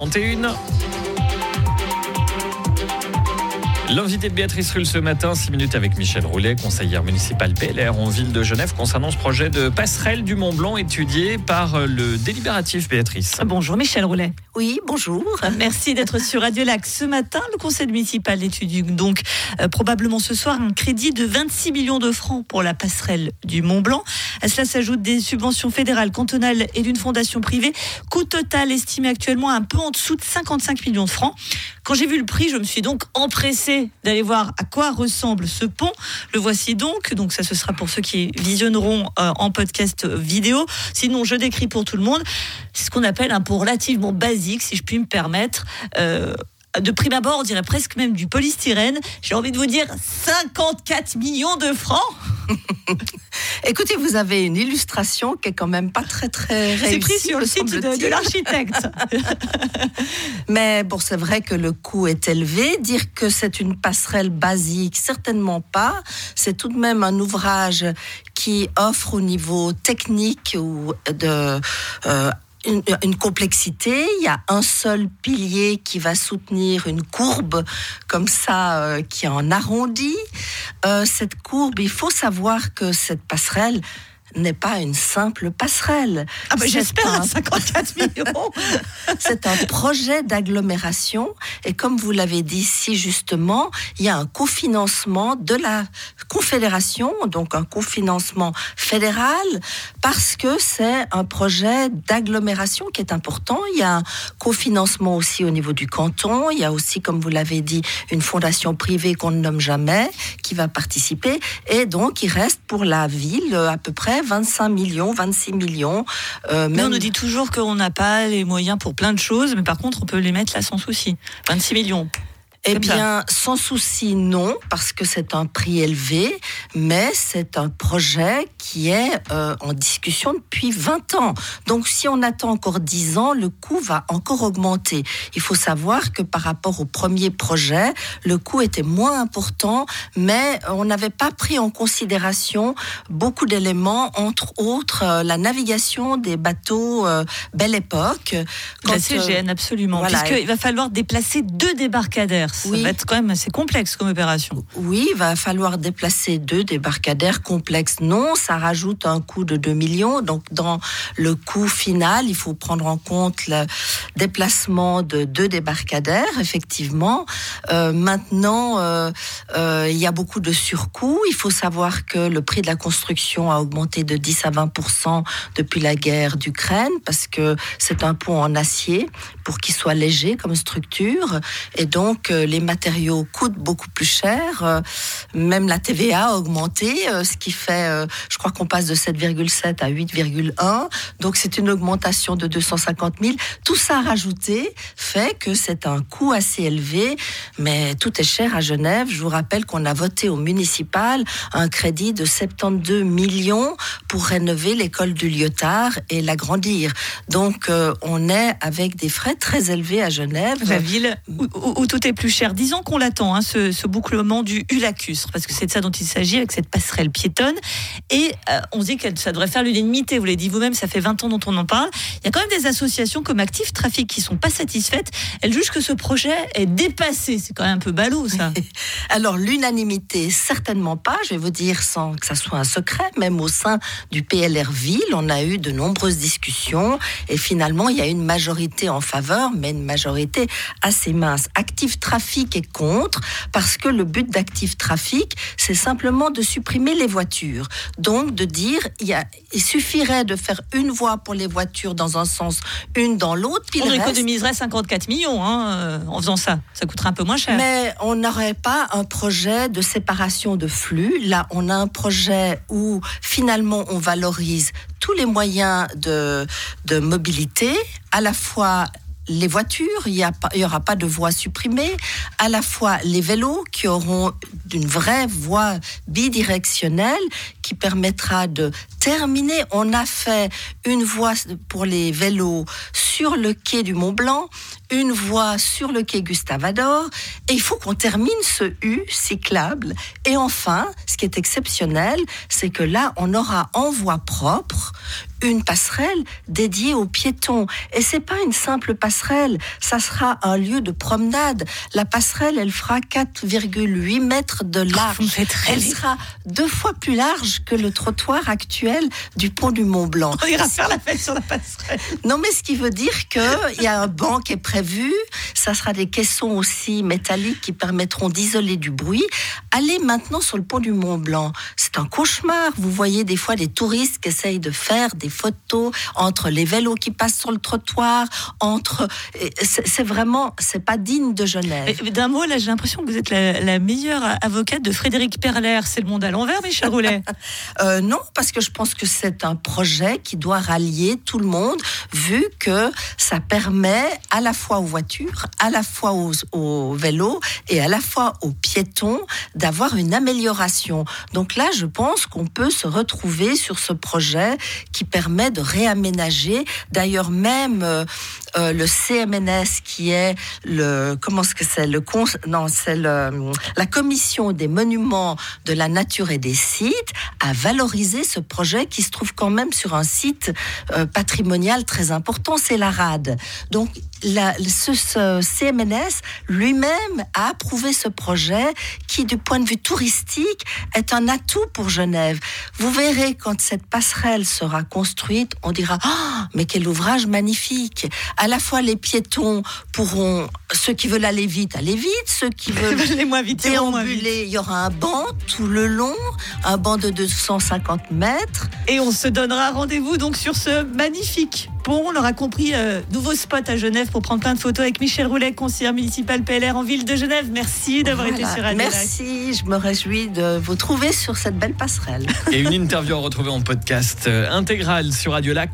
31. L'invité de Béatrice Rulle ce matin, 6 minutes avec Michel Roulet, conseillère municipale PLR en ville de Genève, concernant ce projet de passerelle du Mont Blanc étudié par le délibératif Béatrice. Bonjour Michel Roulet. Oui, bonjour. Merci d'être sur Radio Lac. Ce matin, le conseil municipal étudie donc euh, probablement ce soir un crédit de 26 millions de francs pour la passerelle du Mont Blanc. À cela s'ajoutent des subventions fédérales, cantonales et d'une fondation privée. Coût total estimé actuellement un peu en dessous de 55 millions de francs. Quand j'ai vu le prix, je me suis donc empressée d'aller voir à quoi ressemble ce pont. Le voici donc. Donc ça, ce sera pour ceux qui visionneront euh, en podcast vidéo. Sinon, je décris pour tout le monde. C'est ce qu'on appelle un pont relativement basique, si je puis me permettre. Euh, de prime abord, on dirait presque même du polystyrène. J'ai envie de vous dire 54 millions de francs. Écoutez, vous avez une illustration qui est quand même pas très très réussie. C'est pris sur le site de, de l'architecte. Mais bon, c'est vrai que le coût est élevé. Dire que c'est une passerelle basique, certainement pas. C'est tout de même un ouvrage qui offre au niveau technique ou de euh, une, une, complexité. Il y a un seul pilier qui va soutenir une courbe comme ça, euh, qui est en arrondi. Euh, cette courbe, il faut savoir que cette passerelle n'est pas une simple passerelle. Ah ben j'espère, un... 54 millions. C'est un projet d'agglomération et comme vous l'avez dit si justement, il y a un cofinancement de la Confédération, donc un cofinancement fédéral, parce que c'est un projet d'agglomération qui est important. Il y a un cofinancement aussi au niveau du canton. Il y a aussi, comme vous l'avez dit, une fondation privée qu'on ne nomme jamais qui va participer. Et donc, il reste pour la ville à peu près 25 millions, 26 millions. Euh, même... Mais on nous dit toujours qu'on n'a pas les moyens pour plein de choses, mais par contre, on peut les mettre là sans souci. 26 millions. Eh bien, sans souci, non, parce que c'est un prix élevé, mais c'est un projet qui est euh, en discussion depuis 20 ans. Donc, si on attend encore 10 ans, le coût va encore augmenter. Il faut savoir que par rapport au premier projet, le coût était moins important, mais on n'avait pas pris en considération beaucoup d'éléments, entre autres euh, la navigation des bateaux euh, Belle Époque. Quand, la CGN, absolument. Voilà. Puisqu'il va falloir déplacer deux débarcadères. Ça oui. va être quand même assez complexe comme opération. Oui, il va falloir déplacer deux débarcadères complexes. Non, ça rajoute un coût de 2 millions. Donc, dans le coût final, il faut prendre en compte le déplacement de deux débarcadères, effectivement. Euh, maintenant, euh, euh, il y a beaucoup de surcoûts. Il faut savoir que le prix de la construction a augmenté de 10 à 20% depuis la guerre d'Ukraine, parce que c'est un pont en acier pour qu'il soit léger comme structure. Et donc, les matériaux coûtent beaucoup plus cher. Euh, même la TVA a augmenté, euh, ce qui fait, euh, je crois qu'on passe de 7,7 à 8,1. Donc c'est une augmentation de 250 000. Tout ça rajouté fait que c'est un coût assez élevé, mais tout est cher à Genève. Je vous rappelle qu'on a voté au municipal un crédit de 72 millions pour rénover l'école du Lyotard et l'agrandir. Donc on est avec des frais très élevés à Genève. La ville où, où, tout est plus cher. Disons qu'on l'attend, hein, ce, ce, bouclement du Hulacustre, parce que c'est de ça dont il s'agit avec cette passerelle piétonne. Et euh, on dit que ça devrait faire l'unanimité. Vous l'avez dit vous-même, ça fait 20 ans dont on en parle. Il y a quand même des associations comme Active Trafic qui sont pas satisfaites. Elles jugent que ce projet est dépassé. C'est quand même un peu ballot, ça. Alors, l'unanimité, certainement pas. Je vais vous dire sans que ça soit un secret. Même au sein du PLR Ville, on a eu de nombreuses discussions. Et finalement, il y a une majorité en faveur, mais une majorité assez mince. Active Trafic est contre parce que le but d'Active Trafic, c'est simplement de supprimer les voitures. Donc de dire, il, y a, il suffirait de faire une voie pour les voitures dans un sens, une dans l'autre. On reste... économiserait 54 millions hein, en faisant ça. Ça coûterait un peu moins cher. Mais on n'aurait pas un projet de séparation de flux. Là, on a un projet où finalement on valorise tous les moyens de, de mobilité, à la fois les voitures, il n'y aura pas de voie supprimée, à la fois les vélos qui auront une vraie voie bidirectionnelle qui permettra de terminer. On a fait une voie pour les vélos sur le quai du Mont Blanc, une voie sur le quai Gustave Ador, et il faut qu'on termine ce U cyclable. Et enfin, ce qui est exceptionnel, c'est que là, on aura en voie propre une passerelle dédiée aux piétons. Et c'est pas une simple passerelle, ça sera un lieu de promenade. La passerelle, elle fera 4,8 mètres de large. elle sera deux fois plus large que le trottoir actuel du pont du Mont Blanc. On ira faire la fête sur la passerelle. Non, mais ce qui veut dire qu'il y a un banc qui est prévu. Ça sera des caissons aussi métalliques qui permettront d'isoler du bruit. Allez maintenant sur le pont du Mont Blanc. C'est un cauchemar. Vous voyez des fois des touristes qui essayent de faire des photos entre les vélos qui passent sur le trottoir, entre. C'est vraiment, c'est pas digne de Genève. D'un mot, là, j'ai l'impression que vous êtes la, meilleure avocate de Frédéric Perler. C'est le monde à l'envers, Michel Roulet euh, Non, parce que je pense que c'est un projet qui doit rallier tout le monde, vu que ça permet à la fois aux voitures, à la fois aux, vélos et à la fois aux piétons d'avoir une amélioration. Donc là, je pense qu'on peut se retrouver sur ce projet qui permet de réaménager. D'ailleurs, même euh, euh, le CMNS, qui est le comment est-ce que c'est le non c'est la commission des monuments de la nature et des sites, a valorisé ce projet qui se trouve quand même sur un site euh, patrimonial très important, c'est la RAD. Donc la, ce, ce, CMNS lui-même a approuvé ce projet qui, du point de vue touristique, est un atout pour Genève. Vous verrez quand cette passerelle sera construite, on dira ah mais quel ouvrage magnifique. À la fois les piétons pourront, ceux qui veulent aller vite, aller vite, ceux qui veulent les moins vite, déambuler, il y aura un banc tout le long, un banc de 250 mètres. Et on se donnera rendez-vous donc sur ce magnifique pont. On aura compris, euh, nouveau spot à Genève pour prendre plein de photos avec Michel Roulet, conseiller municipal PLR en ville de Genève. Merci d'avoir été sur Radio Merci, je me réjouis de vous trouver sur cette belle passerelle. Et une interview à retrouver en podcast euh, intégral sur Radio Lac.